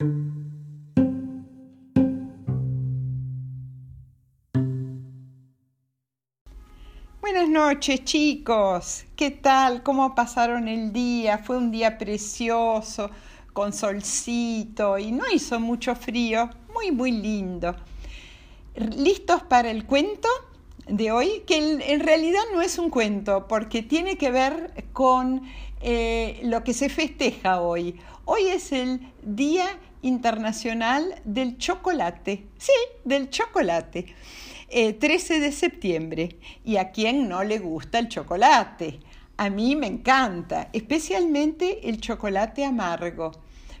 Buenas noches chicos, ¿qué tal? ¿Cómo pasaron el día? Fue un día precioso, con solcito y no hizo mucho frío, muy muy lindo. ¿Listos para el cuento de hoy? Que en realidad no es un cuento porque tiene que ver con eh, lo que se festeja hoy. Hoy es el Día Internacional del Chocolate. Sí, del chocolate. 13 eh, de septiembre. ¿Y a quién no le gusta el chocolate? A mí me encanta, especialmente el chocolate amargo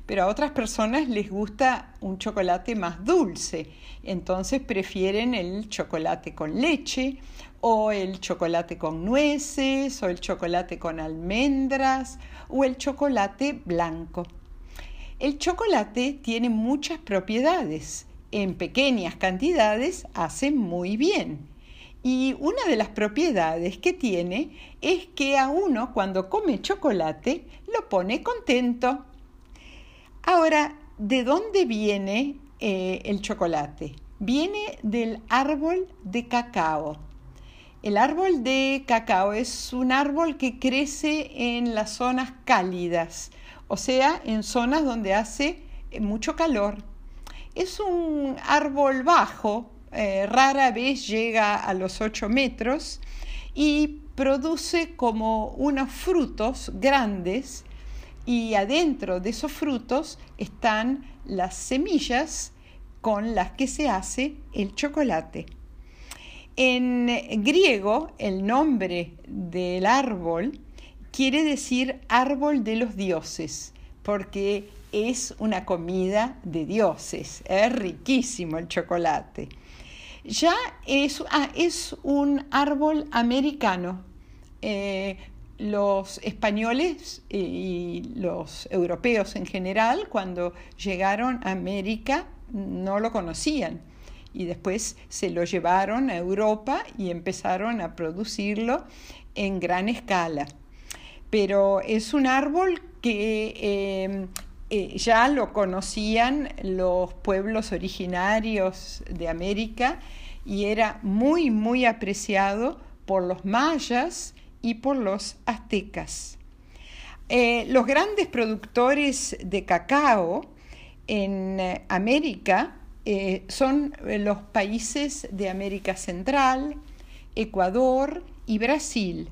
pero a otras personas les gusta un chocolate más dulce, entonces prefieren el chocolate con leche o el chocolate con nueces o el chocolate con almendras o el chocolate blanco. El chocolate tiene muchas propiedades. En pequeñas cantidades hace muy bien. Y una de las propiedades que tiene es que a uno cuando come chocolate lo pone contento. Ahora, ¿de dónde viene eh, el chocolate? Viene del árbol de cacao. El árbol de cacao es un árbol que crece en las zonas cálidas, o sea, en zonas donde hace eh, mucho calor. Es un árbol bajo, eh, rara vez llega a los 8 metros y produce como unos frutos grandes y adentro de esos frutos están las semillas con las que se hace el chocolate. En griego, el nombre del árbol quiere decir árbol de los dioses, porque es una comida de dioses, es riquísimo el chocolate. Ya es, ah, un árbol americano, eh, los españoles y los europeos en general, cuando llegaron a América, no lo conocían y después se lo llevaron a Europa y empezaron a producirlo en gran escala. Pero es un árbol que eh, eh, ya lo conocían los pueblos originarios de América y era muy, muy apreciado por los mayas, y por los aztecas. Eh, los grandes productores de cacao en eh, América son los países de América Central, Ecuador y Brasil.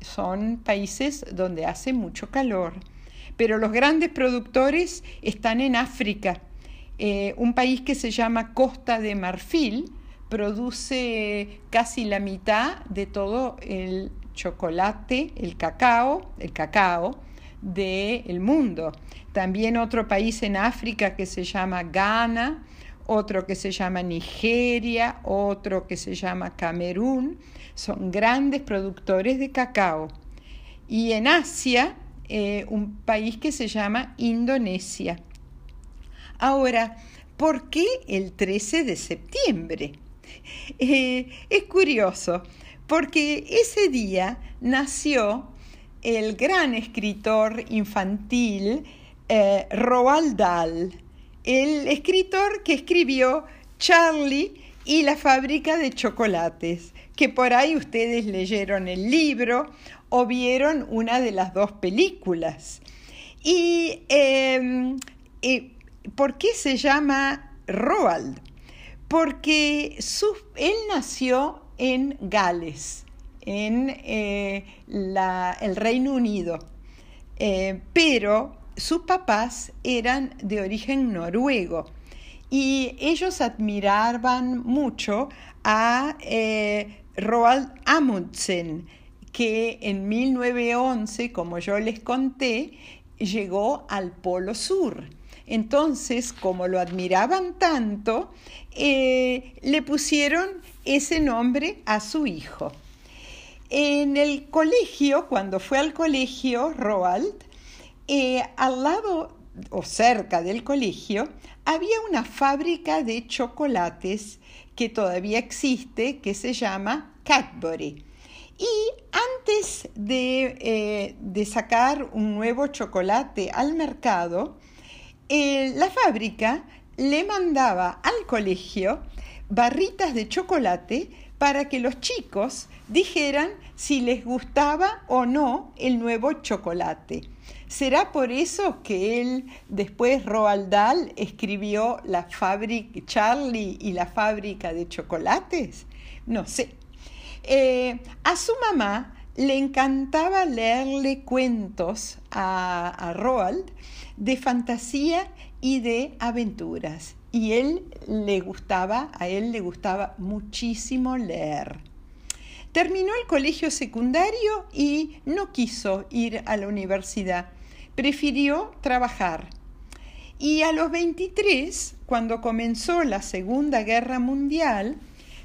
Son países donde hace mucho calor. Pero los grandes productores están en África. un país que se llama Costa de Marfil produce casi la mitad de todo el chocolate, el cacao, el cacao del mundo. También otro país en África que se llama Ghana, otro que se llama Nigeria, otro que se llama Camerún, son grandes productores de cacao. Y en Asia, eh, un país que se llama Indonesia. Ahora, ¿por qué el 13 de septiembre? Eh, es curioso, porque ese día nació el gran escritor infantil eh, Roald Dahl, el escritor que escribió Charlie y la fábrica de chocolates, que por ahí ustedes leyeron el libro o vieron una de las dos películas. ¿Y em, eh, por qué se llama Roald? Porque él nació en Gales, en eh, el Reino Unido, eh, pero sus papás eran de origen noruego y ellos admiraban mucho a eh, Roald Amundsen, que en 1911, como yo les conté, llegó al Polo Sur. Entonces, como lo admiraban tanto, le pusieron ese nombre a su hijo. En el colegio, cuando fue al colegio Roald, eh, al lado o cerca del colegio había una fábrica de chocolates que todavía existe, que se llama Cadbury. Y antes de, eh, sacar un nuevo chocolate al mercado, eh, la fábrica le mandaba al colegio barritas de chocolate para que los chicos dijeran si les gustaba o no el nuevo chocolate. ¿Será por eso que él después Roald Dahl escribió la fábrica Charlie y la fábrica de chocolates? No sé. Eh, a su mamá le encantaba leerle cuentos a, a Roald de fantasía y de aventuras. Y él le gustaba, a él le gustaba muchísimo leer. Terminó el colegio secundario y no quiso ir a la universidad, prefirió trabajar. Y a los 23, cuando comenzó la Segunda Guerra Mundial,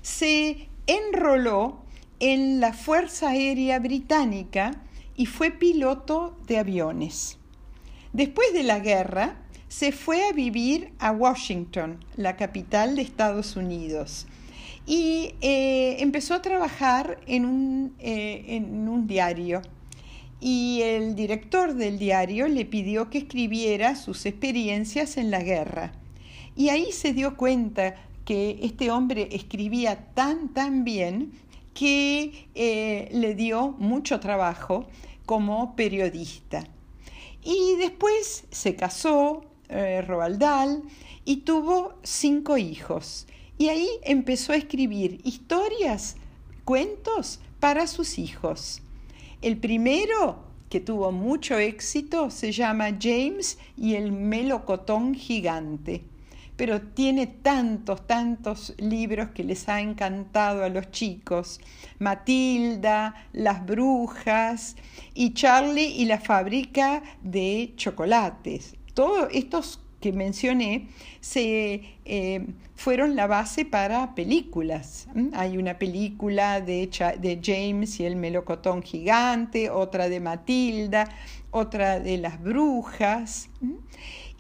se enroló en la Fuerza Aérea Británica y fue piloto de aviones. Después de la guerra, se fue a vivir a Washington, la capital de Estados Unidos, y eh, empezó a trabajar en un, eh, en un diario. Y el director del diario le pidió que escribiera sus experiencias en la guerra. Y ahí se dio cuenta que este hombre escribía tan, tan bien que eh, le dio mucho trabajo como periodista. Y después se casó, eh, Roald Dahl, y tuvo cinco hijos. Y ahí empezó a escribir historias, cuentos para sus hijos. El primero, que tuvo mucho éxito, se llama James y el melocotón gigante pero tiene tantos, tantos libros que les ha encantado a los chicos. Matilda, Las Brujas y Charlie y la fábrica de chocolates. Todos estos que mencioné se, eh, fueron la base para películas. Hay una película de, de James y el melocotón gigante, otra de Matilda, otra de las brujas.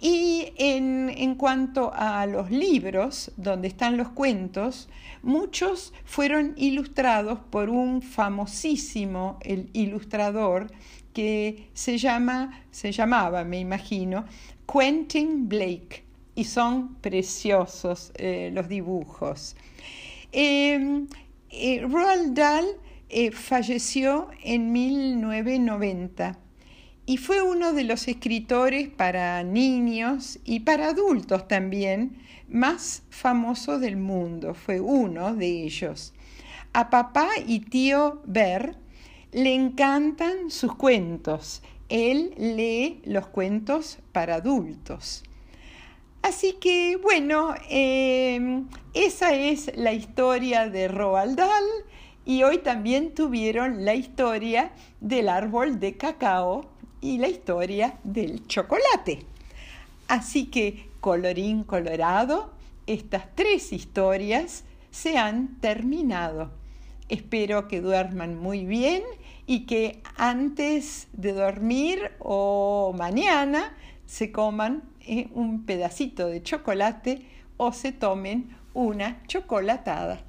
Y en, cuanto a los libros, donde están los cuentos, muchos fueron ilustrados por un famosísimo el ilustrador que se, llama, se llamaba, me imagino, Quentin Blake. Y son preciosos eh, los dibujos. Em, eh, Roald Dahl eh, falleció en 1990 y fue uno de los escritores para niños y para adultos también más famosos del mundo, fue uno de ellos. A papá y tío Ver le encantan sus cuentos, él lee los cuentos para adultos. Así que bueno, em, esa es la historia de Roald Dahl y hoy también tuvieron la historia del árbol de cacao y la historia del chocolate. Así que, colorín colorado, estas tres historias se han terminado. Espero que duerman muy bien y que antes de dormir o mañana se coman eh, un pedacito de chocolate o se tomen una chocolatada.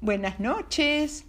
Buenas noches.